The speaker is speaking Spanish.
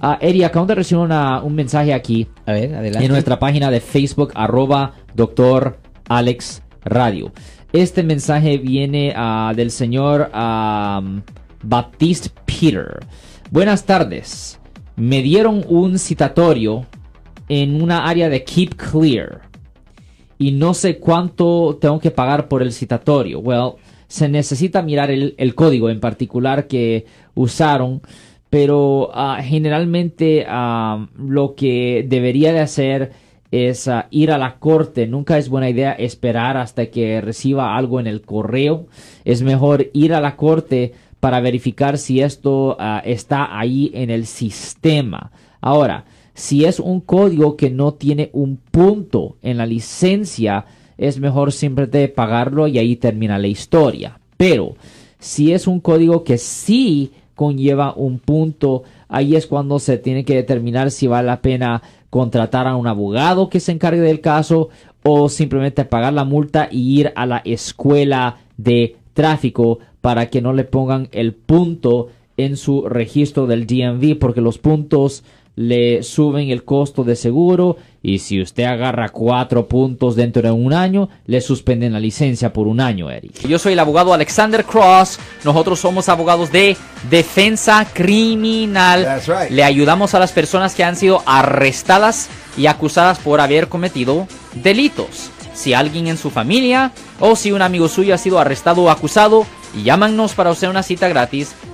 Ah, Eri, acabamos de recibir una- un mensaje aquí A ver, adelante. en nuestra página de Facebook, arroba doctor Alex Radio. Este mensaje viene ah, del señor Baptiste Peter. Buenas tardes. Me dieron un citatorio en una área de Keep Clear y no sé cuánto tengo que pagar por el citatorio. Well, se necesita mirar el, el código en particular que usaron, pero ah, generalmente ah, lo que debería de hacer es ah, ir a la corte. Nunca es buena idea esperar hasta que reciba algo en el correo. Es mejor ir a la corte para verificar si esto está ahí en el sistema. Ahora, si es un código que no tiene un punto en la licencia, es mejor simplemente pagarlo y ahí termina la historia. Pero si es un código que sí conlleva un punto, ahí es cuando se tiene que determinar si vale la pena contratar a un abogado que se encargue del caso o simplemente pagar la multa y ir a la escuela de tráfico para que no le pongan el punto en su registro del DMV porque los puntos le suben el costo de seguro y si usted agarra cuatro puntos dentro de un año, le suspenden la licencia por un año, Eric. Yo soy el abogado Alexander Cross. Nosotros somos abogados de defensa criminal. That's right. Le ayudamos a las personas que han sido arrestadas y acusadas por haber cometido delitos. Si alguien en su familia o si un amigo suyo ha sido arrestado o acusado, llámanos para hacer una cita gratis.